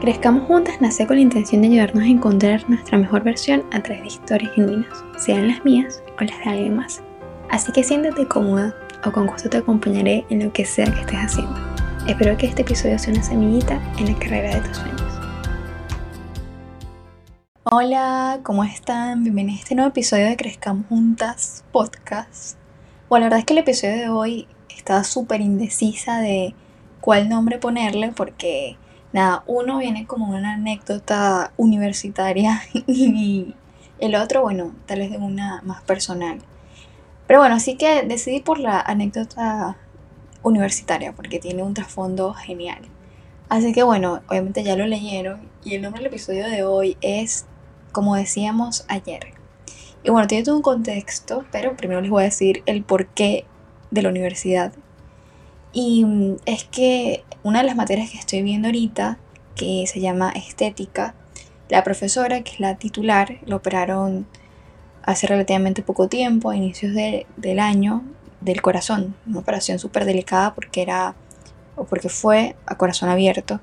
Crezcamos Juntas nace con la intención de ayudarnos a encontrar nuestra mejor versión a través de historias genuinas, sean las mías o las de alguien más. Así que siéntate cómoda o con gusto te acompañaré en lo que sea que estés haciendo. Espero que este episodio sea una semillita en la carrera de tus sueños. Hola, ¿cómo están? Bienvenidos a este nuevo episodio de Crezcamos Juntas podcast. Bueno, la verdad es que el episodio de hoy estaba súper indecisa de cuál nombre ponerle porque nada, uno viene como una anécdota universitaria y el otro, bueno, tal vez de una más personal. Pero bueno, así que decidí por la anécdota universitaria porque tiene un trasfondo genial. Así que bueno, obviamente ya lo leyeron y el nombre del episodio de hoy es, como decíamos ayer. Y bueno, tiene todo un contexto, pero primero les voy a decir el porqué de la universidad. Y mm, es que una de las materias que estoy viendo ahorita, que se llama estética, la profesora, que es la titular, lo operaron hace relativamente poco tiempo, a inicios del año, del corazón. Una operación súper delicada porque era, o porque fue a corazón abierto.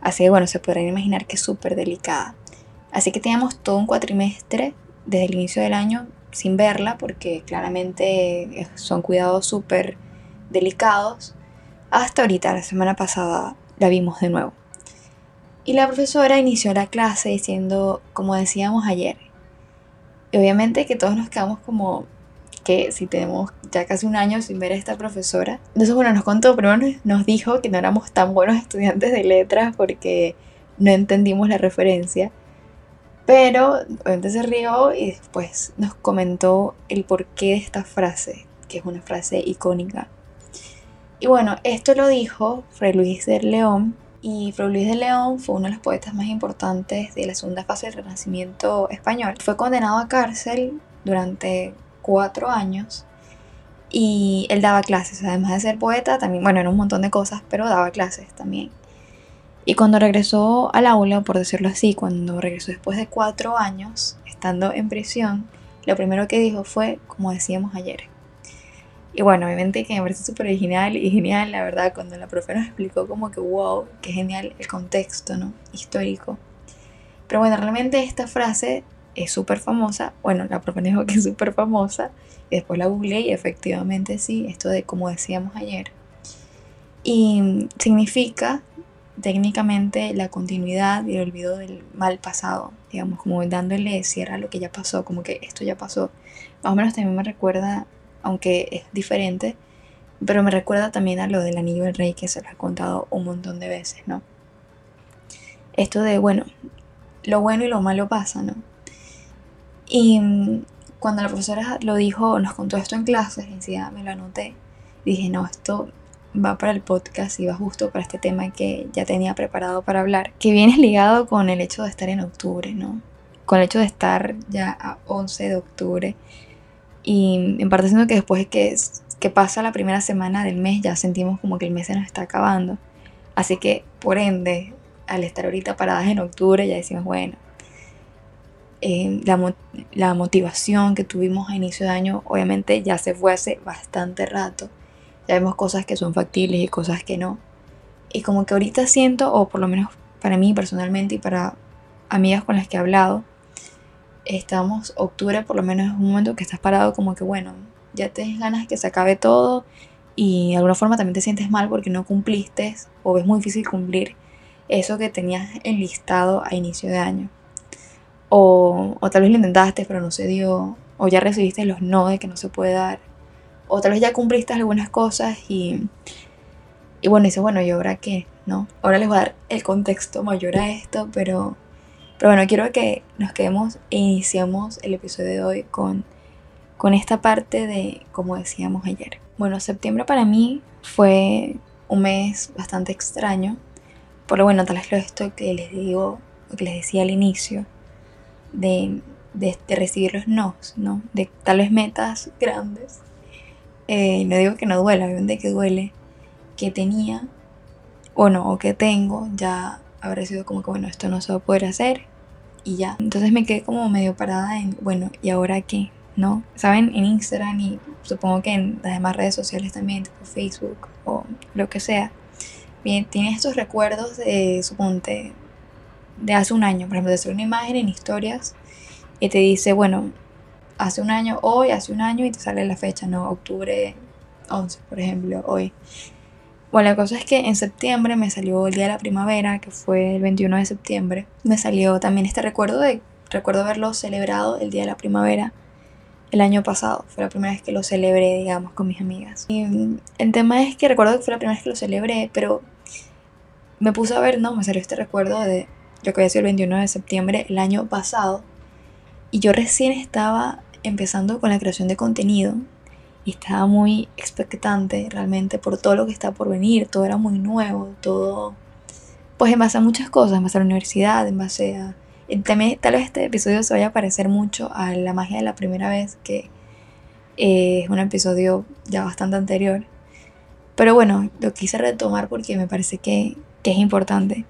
Así que bueno, se podrán imaginar que es súper delicada. Así que teníamos todo un cuatrimestre desde el inicio del año sin verla porque claramente son cuidados súper delicados hasta ahorita, la semana pasada, la vimos de nuevo. Y la profesora inició la clase diciendo, como decíamos ayer, y obviamente que todos nos quedamos como que si tenemos ya casi un año sin ver a esta profesora. Entonces, bueno, nos contó, primero nos dijo que no éramos tan buenos estudiantes de letras porque no entendimos la referencia. Pero obviamente se rió y después nos comentó el porqué de esta frase, que es una frase icónica y bueno, esto lo dijo Fray Luis de León, y Fray Luis de León fue uno de los poetas más importantes de la segunda fase del Renacimiento español. Fue condenado a cárcel durante cuatro años y él daba clases, además de ser poeta, también, bueno, era un montón de cosas, pero daba clases también. Y cuando regresó al aula, por decirlo así, cuando regresó después de cuatro años, estando en prisión, lo primero que dijo fue, como decíamos ayer, y bueno, obviamente que me parece súper original y genial, la verdad, cuando la profe nos explicó como que wow, qué genial el contexto, ¿no? Histórico. Pero bueno, realmente esta frase es súper famosa. Bueno, la profe dijo que es súper famosa. Y después la googleé y efectivamente sí, esto de como decíamos ayer. Y significa técnicamente la continuidad y el olvido del mal pasado, digamos, como dándole cierre a lo que ya pasó, como que esto ya pasó. Más o menos también me recuerda aunque es diferente, pero me recuerda también a lo del anillo del rey que se lo he contado un montón de veces, ¿no? Esto de, bueno, lo bueno y lo malo pasa, ¿no? Y mm, cuando la profesora lo dijo, nos contó esto en clases, encima me lo anoté, dije, no, esto va para el podcast y va justo para este tema que ya tenía preparado para hablar, que viene ligado con el hecho de estar en octubre, ¿no? Con el hecho de estar ya a 11 de octubre y en parte siento que después de que, que pasa la primera semana del mes ya sentimos como que el mes se nos está acabando. Así que por ende, al estar ahorita paradas en octubre ya decimos, bueno, eh, la, la, motivación que tuvimos a inicio de año obviamente ya se fue hace bastante rato. Ya vemos cosas que son factibles y cosas que no. Y como que ahorita siento, o por lo menos para mí personalmente y para amigas con las que he hablado, estamos, octubre por lo menos es un momento que estás parado como que bueno, ya tienes ganas de que se acabe todo y de alguna forma también te sientes mal porque no cumpliste o ves muy difícil cumplir eso que tenías enlistado a inicio de año. O, o tal vez lo intentaste pero no se dio, o ya recibiste los no de que no se puede dar, o tal vez ya cumpliste algunas cosas y, y bueno, dices, bueno, ¿y ahora qué? ¿No? Ahora les voy a dar el contexto mayor a esto, pero pero bueno, quiero que nos quedemos e iniciemos el episodio de hoy con, con esta parte de, como decíamos ayer. Bueno, septiembre para mí fue un mes bastante extraño. Por lo bueno, tal vez lo esto que les digo, lo que les decía al inicio, de, de, recibir los nos, ¿no? De tal vez metas grandes. Eh, no digo que no duela, obviamente que duele, que tenía, o no, o que tengo ya habrá sido como que, bueno, esto no se va a poder hacer y ya. Entonces me quedé como medio parada en, bueno, ¿y ahora qué? ¿No? ¿Saben? En Instagram y supongo que en las demás redes sociales también, tipo Facebook o lo que sea. Bien, tienes estos recuerdos de, suponte, de hace un año. Por ejemplo, te sale una imagen en historias y te dice, bueno, hace un año, hoy, hace un año y te sale la fecha, ¿no? Octubre 11, por ejemplo, hoy. Bueno, la cosa es que en septiembre me salió el día de la primavera, que fue el 21 de septiembre. Me salió también este recuerdo de, recuerdo haberlo celebrado el día de la primavera el año pasado. Fue la primera vez que lo celebré, digamos, con mis amigas. Y mm, el tema es que recuerdo que fue la primera vez que lo celebré, pero me puse a ver, no, me salió este recuerdo de lo que había sido el 21 de septiembre el año pasado. Y yo recién estaba empezando con la creación de contenido y estaba muy expectante realmente por todo lo que está por venir, todo era muy nuevo, todo, pues en base a muchas cosas, en base a la universidad, en base a... También tal vez este episodio se vaya a parecer mucho a la magia de la primera vez, que eh, es un episodio ya bastante anterior. Pero bueno, lo quise retomar porque me parece que, que es importante.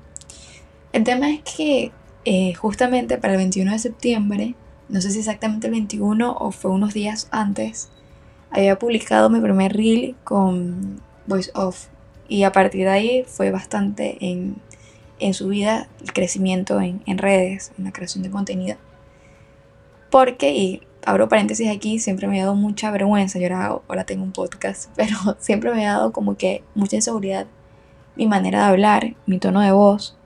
El tema es que eh, justamente para el 21 de septiembre, no sé si exactamente el 21 o fue unos días antes, había publicado mi primer reel con Voice Off. Y a partir de ahí fue bastante en, en su vida el crecimiento en, en, redes, en la creación de contenido. Porque, y abro paréntesis aquí, siempre me ha dado mucha vergüenza. Yo ahora, ahora tengo un podcast, pero siempre me ha dado como que mucha inseguridad mi manera de hablar, mi tono de voz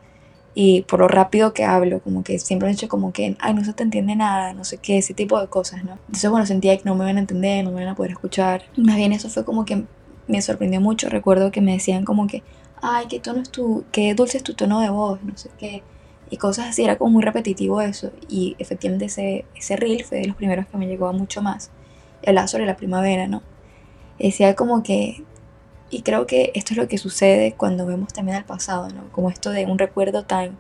y por lo rápido que hablo, como que siempre he dicho como que, ay, no se te entiende nada, no sé qué, ese tipo de cosas, ¿no? Entonces, bueno, sentía que no me iban a entender, no me iban a poder escuchar. Más bien eso fue como que me sorprendió mucho. Recuerdo que me decían como que, ay, qué tono es tu, qué dulce es tu tono de voz, no sé qué. Y cosas así, era como muy repetitivo eso. Y efectivamente ese, ese reel fue de los primeros que me llegó a mucho más. Hablaba sobre la primavera, ¿no? Decía como que y creo que esto es lo que sucede cuando vemos también al pasado, ¿no? Como esto de un recuerdo tan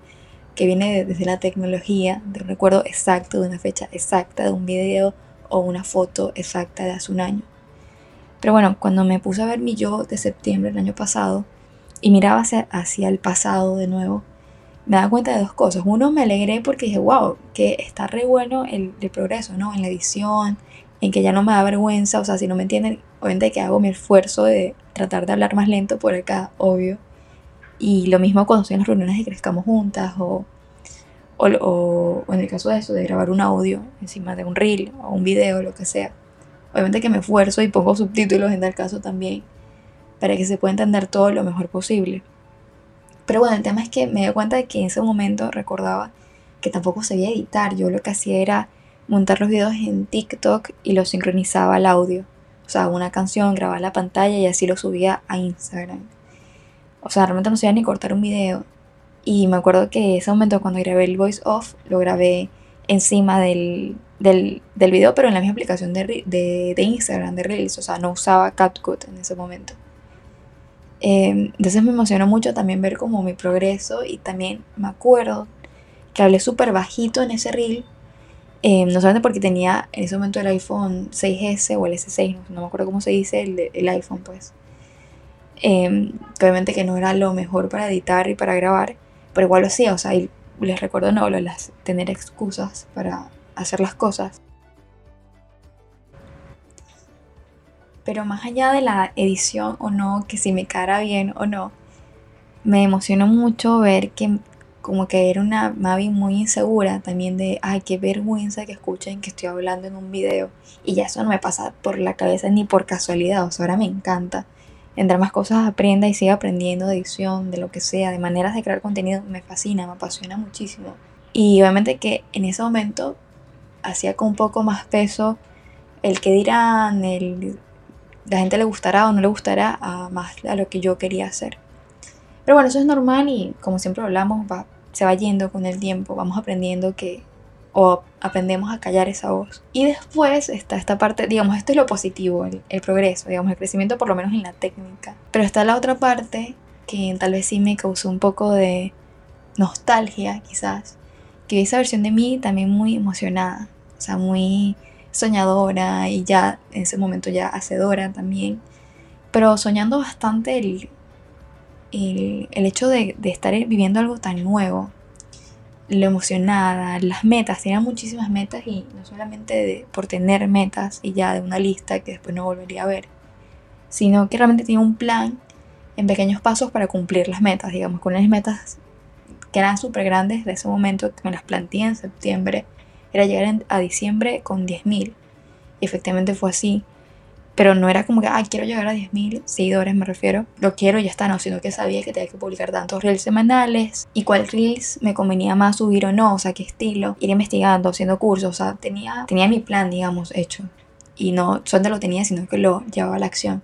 que viene desde la tecnología, de un recuerdo exacto, de una fecha exacta, de un video o una foto exacta de hace un año. Pero bueno, cuando me puse a ver mi yo de septiembre del año pasado y miraba hacia, hacia el pasado de nuevo, me daba cuenta de dos cosas. Uno, me alegré porque dije, wow, que está re bueno el, el progreso, ¿no? En la edición, en que ya no me da vergüenza, o sea, si no me entienden, obviamente que hago mi esfuerzo de tratar de hablar más lento por acá, obvio. Y lo mismo cuando estoy en las reuniones y crezcamos juntas o, o, en el caso de eso, de grabar un audio encima de un reel o un video, lo que sea. Obviamente que me esfuerzo y pongo subtítulos en tal caso también para que se pueda entender todo lo mejor posible. Pero bueno, el tema es que me di cuenta de que en ese momento recordaba que tampoco sabía editar. Yo lo que hacía era montar los videos en TikTok y los sincronizaba al audio. O sea, una canción, grababa la pantalla y así lo subía a Instagram. O sea, realmente no sabía ni cortar un video. Y me acuerdo que ese momento cuando grabé el voice off, lo grabé encima del, del, del video, pero en la misma aplicación de, de, Instagram, de Reels. O sea, no usaba CapCut en ese momento. Eh, entonces me emocionó mucho también ver como mi progreso y también me acuerdo que hablé súper bajito en ese reel eh, no solamente porque tenía en ese momento el iPhone 6S o el S6, no, me acuerdo cómo se dice el, el iPhone, pues. Eh, obviamente que no era lo mejor para editar y para grabar, pero igual lo hacía, o sea, les recuerdo no, las, tener excusas para hacer las cosas. Pero más allá de la edición o no, que si me cara bien o no, me emocionó mucho ver que como que era una Mavi muy insegura también de, ay, qué vergüenza que escuchen que estoy hablando en un video. Y ya eso no me pasa por la cabeza ni por casualidad, o sea, ahora me encanta. Entre más cosas aprenda y siga aprendiendo de edición, de lo que sea, de maneras de crear contenido, me fascina, me apasiona muchísimo. Y obviamente que en ese momento hacía con un poco más peso el que dirán, el, la gente le gustará o no le gustará a más a lo que yo quería hacer. Pero bueno, eso es normal y como siempre hablamos, va, se va yendo con el tiempo, vamos aprendiendo que o aprendemos a callar esa voz. Y después está esta parte, digamos, esto es lo positivo, el, el, progreso, digamos, el crecimiento por lo menos en la técnica. Pero está la otra parte que tal vez sí me causó un poco de nostalgia, quizás, que esa versión de mí también muy emocionada, o sea, muy soñadora y ya en ese momento ya hacedora también, pero soñando bastante el, el, hecho de, estar viviendo algo tan nuevo, lo emocionada, las metas, tenía muchísimas metas y no solamente por tener metas y ya de una lista que después no volvería a ver, sino que realmente tenía un plan en pequeños pasos para cumplir las metas, digamos, con unas metas que eran súper grandes de ese momento, que me las planteé en septiembre, era llegar a diciembre con 10.000. Y efectivamente fue así. Pero no era como que, ay, quiero llegar a 10.000 seguidores, me refiero. Lo quiero ya está, no, sino que sabía que tenía que publicar tantos reels semanales y cuál reels me convenía más subir o no, o sea, qué estilo. Ir investigando, haciendo cursos, o sea, tenía, tenía mi plan, digamos, hecho. Y no solamente lo tenía, sino que lo llevaba a la acción.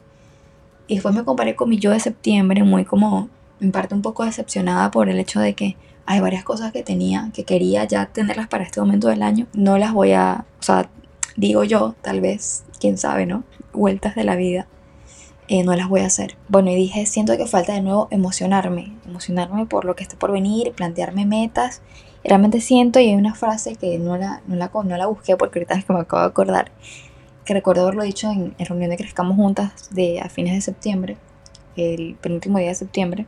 Y después me comparé con mi yo de septiembre, muy como, en parte un poco decepcionada por el hecho de que hay varias cosas que tenía, que quería ya tenerlas para este momento del año. No las voy a, o sea, digo yo, tal vez, quién sabe, ¿no? Vueltas de la vida, eh, no las voy a hacer. Bueno, y dije, siento que falta de nuevo emocionarme, emocionarme por lo que está por venir, plantearme metas. realmente siento, y hay una frase que no la, no la, no la busqué porque ahorita es que me acabo de acordar, que recuerdo haberlo dicho en, reunión de Crezcamos Juntas de, a fines de septiembre, el penúltimo día de septiembre.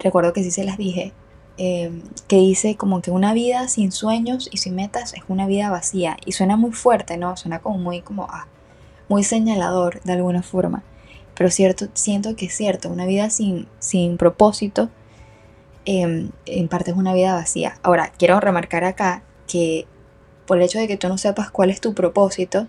Recuerdo que sí se las dije, eh, que dice como que una vida sin sueños y sin metas es una vida vacía. Y suena muy fuerte, ¿no? Suena como muy como, ah, muy señalador de alguna forma. Pero cierto, siento que es cierto, una vida sin, sin propósito em, en parte es una vida vacía. Ahora, quiero remarcar acá que por el hecho de que tú no sepas cuál es tu propósito,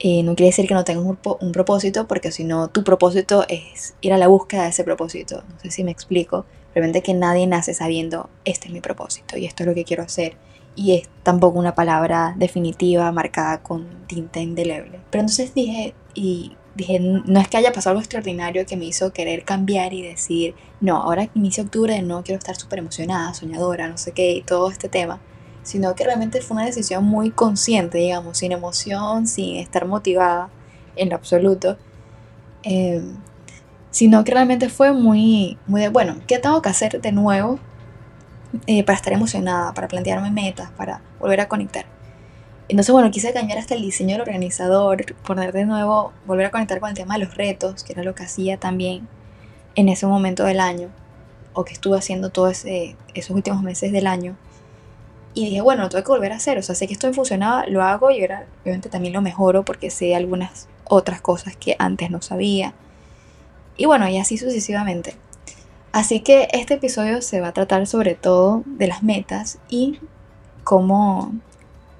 eh, no quiere decir que no tengas un, un propósito, porque si no, tu propósito es ir a la búsqueda de ese propósito. No sé si me explico. Realmente que nadie nace sabiendo, este es mi propósito y esto es lo que quiero hacer y es tampoco una palabra definitiva marcada con tinta indeleble. Pero entonces dije, y dije, no es que haya pasado algo extraordinario que me hizo querer cambiar y decir, no, ahora que inicia octubre no quiero estar súper emocionada, soñadora, no sé qué, y todo este tema, sino que realmente fue una decisión muy consciente, digamos, sin emoción, sin estar motivada en lo absoluto. Em, sino que realmente fue muy, muy de, bueno, ¿qué tengo que hacer de nuevo eh, para estar emocionada, para plantearme metas, para volver a conectar. Entonces, bueno, quise cambiar hasta el diseño del organizador, poner de nuevo, volver a conectar con el tema de los retos, que era lo que hacía también en ese momento del año, o que estuve haciendo todos esos últimos meses del año. Y dije, bueno, lo tengo que volver a hacer, o sea, sé que esto funcionaba, lo hago y ahora obviamente también lo mejoro porque sé algunas otras cosas que antes no sabía. Y bueno, y así sucesivamente. Así que este episodio se va a tratar sobre todo de las metas y cómo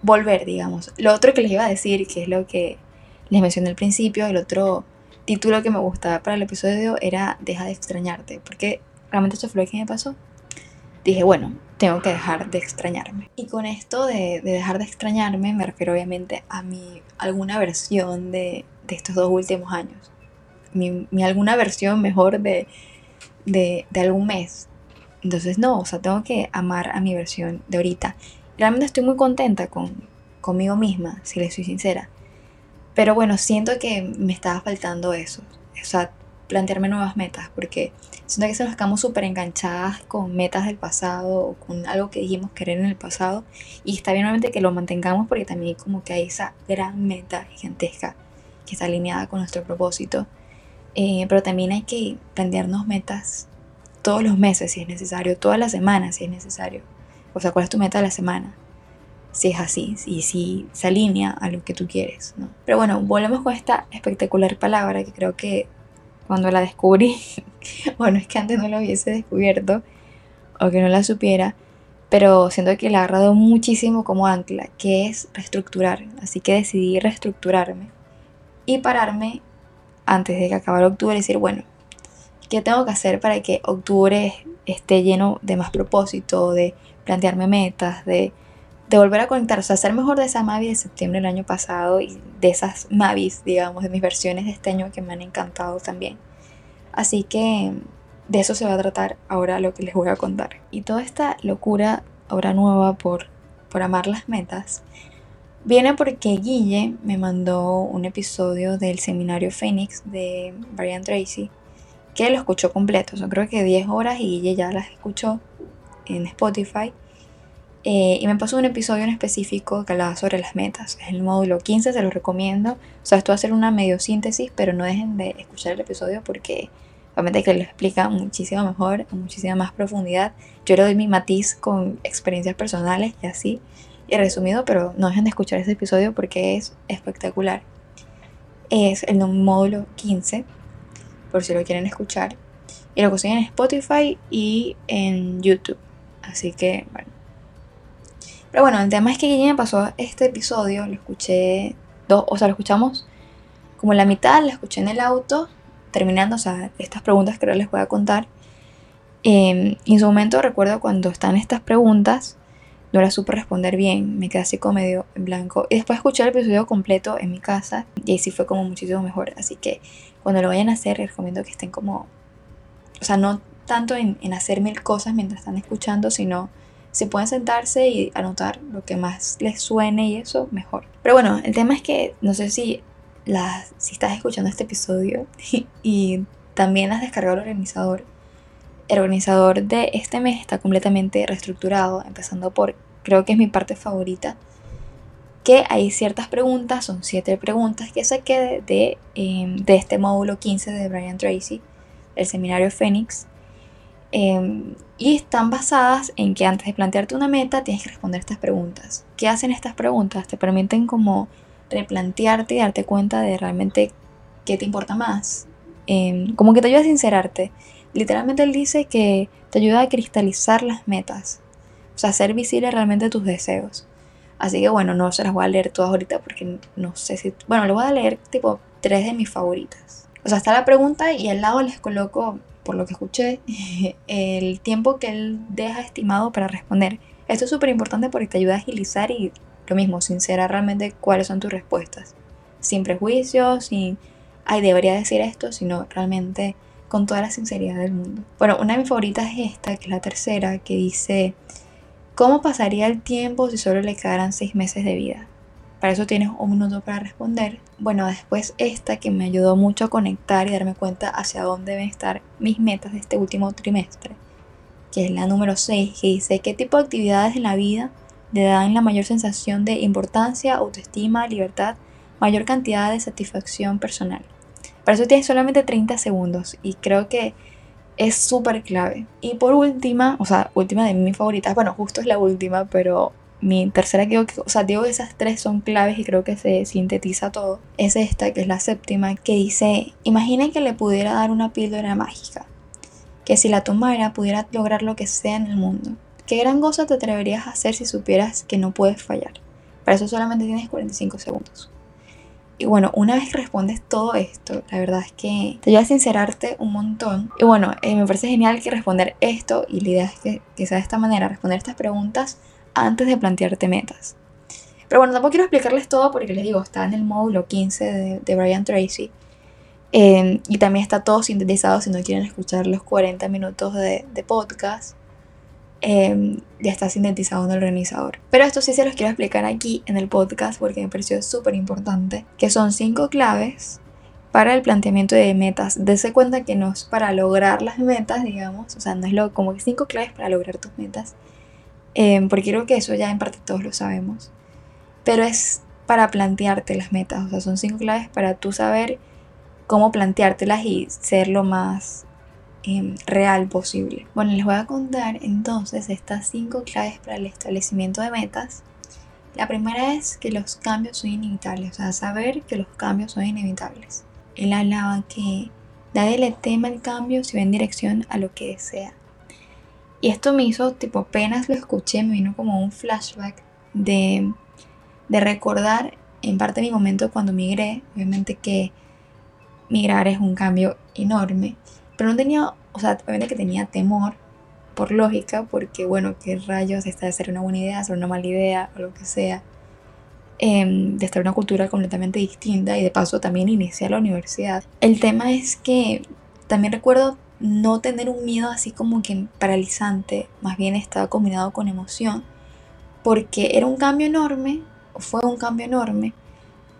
volver, digamos. Lo otro que les iba a decir, que es lo que les mencioné al principio, el otro título que me gustaba para el episodio era Deja de extrañarte, porque realmente eso fue lo que me pasó. Dije, bueno, tengo que dejar de extrañarme. Y con esto de, dejar de extrañarme me refiero obviamente a mi alguna versión de, estos dos últimos años. mi alguna versión mejor de de, algún mes. Entonces no, o sea, tengo que amar a mi versión de ahorita. Realmente estoy muy contenta con, conmigo misma, si le soy sincera. Pero bueno, siento que me estaba faltando eso. O sea, plantearme nuevas metas, porque siento que se nos quedamos súper enganchadas con metas del pasado o con algo que dijimos querer en el pasado. Y está bien obviamente que lo mantengamos porque también como que hay esa gran meta gigantesca que está alineada con nuestro propósito. Eh, pero también hay que plantearnos metas todos los meses si es necesario, todas las semanas si es necesario. O sea, ¿cuál es tu meta de la semana? Si es así, y si se alinea a lo que tú quieres, ¿no? Pero bueno, volvemos con esta espectacular palabra que creo que cuando la descubrí, bueno, es que antes no la hubiese descubierto o que no la supiera, pero siento que la ha agarrado muchísimo como ancla, que es reestructurar. Así que decidí reestructurarme y pararme antes de que acabara octubre decir, bueno, ¿qué tengo que hacer para que octubre esté lleno de más propósito, de plantearme metas, de, volver a conectar, o sea, ser mejor de esa Mavi de septiembre del año pasado y de esas Mavis, digamos, de mis versiones de este año que me han encantado también. Así que de eso se va a tratar ahora lo que les voy a contar. Y toda esta locura ahora nueva por, por amar las metas Viene porque Guille me mandó un episodio del seminario Phoenix de Brian Tracy que lo escuchó completo. Son creo que 10 horas y Guille ya las escuchó en Spotify. Eh, y me pasó un episodio en específico que hablaba sobre las metas. Es el módulo 15, se lo recomiendo. O sea, esto va a ser una medio síntesis, pero no dejen de escuchar el episodio porque obviamente que lo explica muchísimo mejor, muchísima más profundidad. Yo le doy mi matiz con experiencias personales y así y resumido, pero no dejen de escuchar ese episodio porque es espectacular. Es el módulo 15, por si lo quieren escuchar. Y lo consiguen en Spotify y en YouTube. Así que, bueno. Pero bueno, el tema es que ya me pasó este episodio, lo escuché, dos, o sea, lo escuchamos como la mitad, lo escuché en el auto, terminando, o sea, estas preguntas que ahora les voy a contar. Eh, en su momento recuerdo cuando están estas preguntas, no era supe responder bien, me quedé así como medio en blanco. Y después escuché el episodio completo en mi casa y ahí sí fue como muchísimo mejor. Así que cuando lo vayan a hacer, les recomiendo que estén como, o sea, no tanto en, hacer mil cosas mientras están escuchando, sino se pueden sentarse y anotar lo que más les suene y eso mejor. Pero bueno, el tema es que no sé si, las, si estás escuchando este episodio y también has descargado el organizador el organizador de este mes está completamente reestructurado, empezando por, creo que es mi parte favorita, que hay ciertas preguntas, son siete preguntas que saqué de, em, de, este módulo 15 de Brian Tracy, el seminario Fénix, em, y están basadas en que antes de plantearte una meta tienes que responder estas preguntas. ¿Qué hacen estas preguntas? Te permiten como replantearte y darte cuenta de realmente qué te importa más. Em, como que te ayuda a sincerarte Literalmente él dice que te ayuda a cristalizar las metas, o sea, hacer visible realmente tus deseos. Así que bueno, no se las voy a leer todas ahorita porque no sé si... Bueno, les voy a leer tipo tres de mis favoritas. O sea, está la pregunta y al lado les coloco, por lo que escuché, el tiempo que él deja estimado para responder. Esto es súper importante porque te ayuda a agilizar y lo mismo, sincerar realmente cuáles son tus respuestas. Sin prejuicios, sin, ay, debería decir esto, sino realmente con toda la sinceridad del mundo. Bueno, una de mis favoritas es esta, que es la tercera, que dice, ¿cómo pasaría el tiempo si solo le quedaran seis meses de vida? Para eso tienes un minuto para responder. Bueno, después esta que me ayudó mucho a conectar y darme cuenta hacia dónde deben estar mis metas de este último trimestre, que es la número 6, que dice, ¿qué tipo de actividades en la vida le dan la mayor sensación de importancia, autoestima, libertad, mayor cantidad de satisfacción personal? Para eso tienes solamente 30 segundos y creo que es súper clave. Y por última, o sea, última de mis favoritas, bueno, justo es la última, pero mi tercera que, o sea, digo que esas tres son claves y creo que se sintetiza todo. Es esta, que es la séptima, que dice, imaginen que le pudiera dar una píldora mágica, que si la tomara pudiera lograr lo que sea en el mundo. ¿Qué gran cosa te atreverías a hacer si supieras que no puedes fallar? Para eso solamente tienes 45 segundos. Y bueno, una vez que respondes todo esto, la verdad es que te ayuda a sincerarte un montón. Y bueno, eh, me parece genial que responder esto, y la idea es que, que, sea de esta manera, responder estas preguntas antes de plantearte metas. Pero bueno, tampoco quiero explicarles todo porque les digo, está en el módulo 15 de, Brian Tracy. Eh, y también está todo sintetizado si no quieren escuchar los 40 minutos de podcast. Em, ya está sintetizado en el organizador. Pero esto sí se los quiero explicar aquí en el podcast porque me pareció súper importante, que son cinco claves para el planteamiento de metas. Dese cuenta que no es para lograr las metas, digamos, o sea, no es lo, como cinco claves para lograr tus metas, em, porque creo que eso ya en parte todos lo sabemos, pero es para plantearte las metas, o sea, son cinco claves para tú saber cómo planteártelas y ser lo más Real posible. Bueno, les voy a contar entonces estas cinco claves para el establecimiento de metas. La primera es que los cambios son inevitables, o sea, saber que los cambios son inevitables. Él hablaba que nadie le tema el cambio si va en dirección a lo que desea. Y esto me hizo, tipo, apenas lo escuché, me vino como un flashback de, de recordar en parte mi momento cuando migré. Obviamente que migrar es un cambio enorme pero no tenía, o sea, obviamente que tenía temor, por lógica, porque bueno, qué rayos, esta de ser una buena idea, ser una mala idea, o lo que sea. Em, de estar en una cultura completamente distinta y de paso también iniciar la universidad. El tema es que también recuerdo no tener un miedo así como que paralizante, más bien estaba combinado con emoción, porque era un cambio enorme, fue un cambio enorme,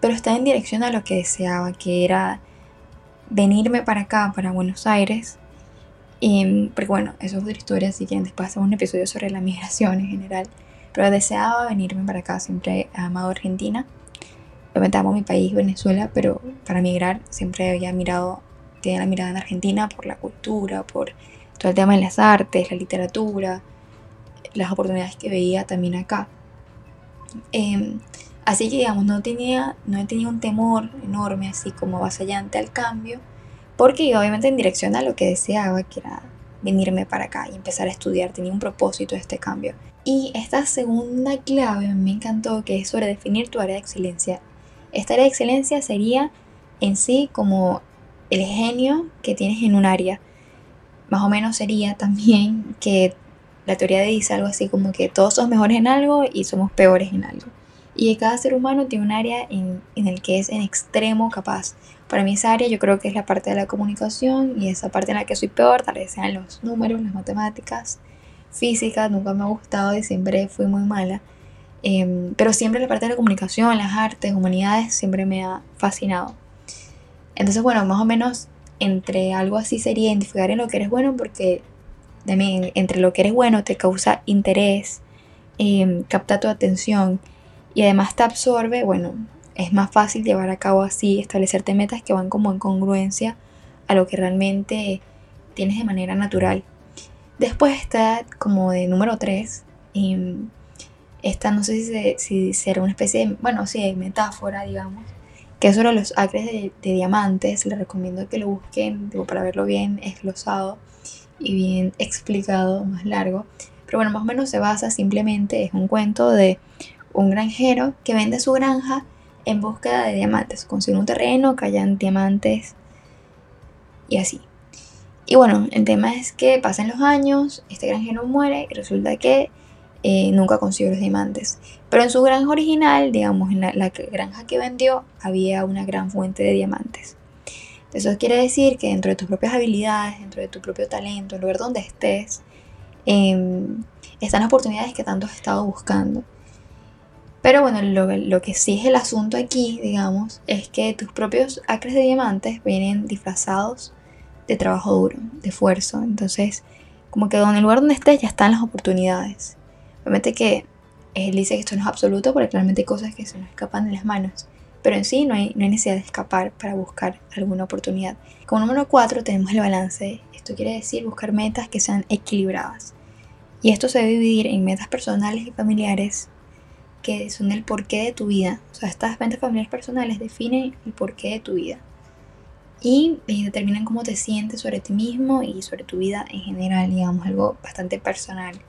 pero estaba en dirección a lo que deseaba, que era venirme para acá, para Buenos Aires. Y, porque bueno, eso es otra historia, así que después hacemos un episodio sobre la migración en general. Pero deseaba venirme para acá, siempre he amado Argentina. Obviamente amo mi país, Venezuela, pero para migrar siempre había mirado, tenía la mirada en Argentina por la cultura, por todo el tema de las artes, la literatura, las oportunidades que veía también acá. Em, Así que digamos, no tenía, no tenía un temor enorme así como avasallante al cambio, porque iba obviamente en dirección a lo que deseaba, que era venirme para acá y empezar a estudiar, tenía un propósito este cambio. Y esta segunda clave me encantó, que es sobre definir tu área de excelencia. Esta área de excelencia sería en sí como el genio que tienes en un área. Más o menos sería también que la teoría dice algo así como que todos somos mejores en algo y somos peores en algo. Y cada ser humano tiene un área en, en el que es en extremo capaz. Para mí esa área yo creo que es la parte de la comunicación y esa parte en la que soy peor, tal vez sean los números, las matemáticas, física, nunca me ha gustado y siempre fui muy mala. Em, pero siempre la parte de la comunicación, las artes, humanidades, siempre me ha fascinado. Entonces, bueno, más o menos entre algo así sería identificar en lo que eres bueno porque también entre lo que eres bueno te causa interés, em, capta tu atención y además te absorbe, bueno, es más fácil llevar a cabo así, establecerte metas que van como en congruencia a lo que realmente tienes de manera natural. Después está como de número 3, esta no sé si, si será una especie de, bueno, sí, de metáfora, digamos, que es sobre los acres de, diamantes. Les recomiendo que lo busquen digo, para verlo bien esglosado y bien explicado, más largo. Pero bueno, más o menos se basa simplemente, es un cuento de un granjero que vende su granja en búsqueda de diamantes. Consigue un terreno, callan diamantes y así. Y bueno, el tema es que pasan los años, este granjero muere y resulta que eh, nunca consiguió los diamantes. Pero en su granja original, digamos, en la, granja que vendió, había una gran fuente de diamantes. Eso quiere decir que dentro de tus propias habilidades, dentro de tu propio talento, el lugar donde estés, em, están las oportunidades que tanto has estado buscando. Pero bueno, lo, lo, que sí es el asunto aquí, digamos, es que tus propios acres de diamantes vienen disfrazados de trabajo duro, de esfuerzo. Entonces, como que en el lugar donde estés ya están las oportunidades. Obviamente que él dice que esto no es absoluto porque claramente hay cosas que se nos escapan de las manos. Pero en sí no hay, no hay necesidad de escapar para buscar alguna oportunidad. Como número 4 tenemos el balance. Esto quiere decir buscar metas que sean equilibradas. Y esto se debe dividir en metas personales y familiares que son el porqué de tu vida. O sea, estas metas familiares personales definen el porqué de tu vida. Y eh, determinan cómo te sientes sobre ti mismo y sobre tu vida en general, digamos, algo bastante personal.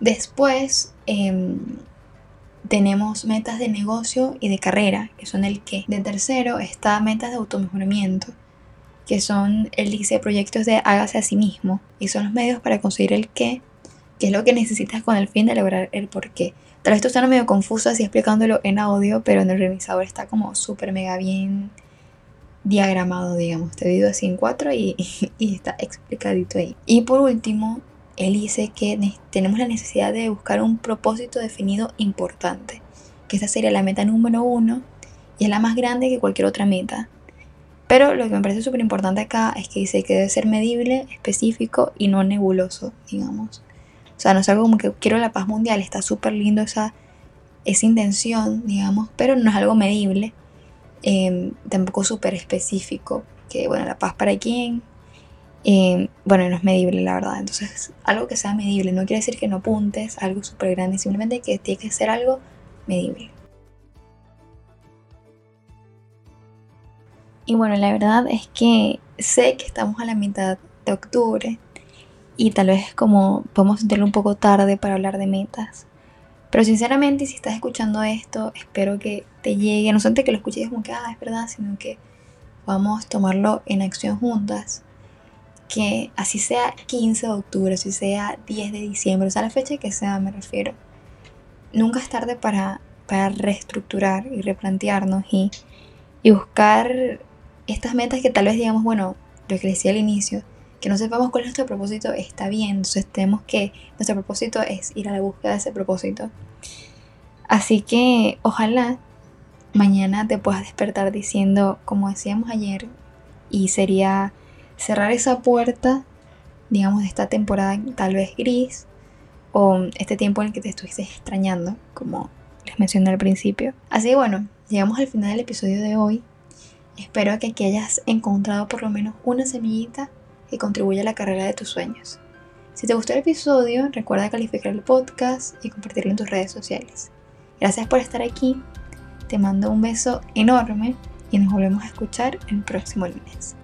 Después em, tenemos metas de negocio y de carrera, que son el qué. De tercero está metas de automejoramiento, que son el dice proyectos de hágase a sí mismo, y son los medios para conseguir el qué, que es lo que necesitas con el fin de lograr el por qué. Tal vez esto está medio confuso así explicándolo en audio, pero en el revisador está como súper mega bien diagramado, digamos. Te divido así en cuatro y, y está explicadito ahí. Y por último, él dice que tenemos la necesidad de buscar un propósito definido importante, que esa sería la meta número uno y es la más grande que cualquier otra meta. Pero lo que me parece súper importante acá es que dice que debe ser medible, específico y no nebuloso, digamos. O sea, no es algo como que quiero la paz mundial, está súper lindo esa, esa intención, digamos, pero no es algo medible, eh, tampoco súper específico, que bueno, la paz para quién, eh, bueno, no es medible, la verdad. Entonces, algo que sea medible no quiere decir que no apuntes algo súper grande, simplemente que tiene que ser algo medible. Y bueno, la verdad es que sé que estamos a la mitad de octubre y tal vez como podemos sentirlo un poco tarde para hablar de metas. Pero sinceramente, si estás escuchando esto, espero que te llegue, no solamente que lo escuches como que, ah, es verdad, sino que vamos a tomarlo en acción juntas. Que así sea 15 de octubre, así sea 10 de diciembre, o sea, la fecha que sea, me refiero, nunca es tarde para, para reestructurar y replantearnos y, y buscar estas metas que tal vez digamos, bueno, lo que decía al inicio, que no sepamos cuál es nuestro propósito está bien, entonces tenemos que, nuestro propósito es ir a la búsqueda de ese propósito. Así que ojalá mañana te puedas despertar diciendo, como decíamos ayer, y sería cerrar esa puerta, digamos, de esta temporada tal vez gris o este tiempo en el que te estuviste extrañando, como les mencioné al principio. Así que bueno, llegamos al final del episodio de hoy. Espero que aquí hayas encontrado por lo menos una semillita que contribuya a la carrera de tus sueños. Si te gustó el episodio, recuerda calificar el podcast y compartirlo en tus redes sociales. Gracias por estar aquí, te mando un beso enorme y nos volvemos a escuchar el próximo lunes.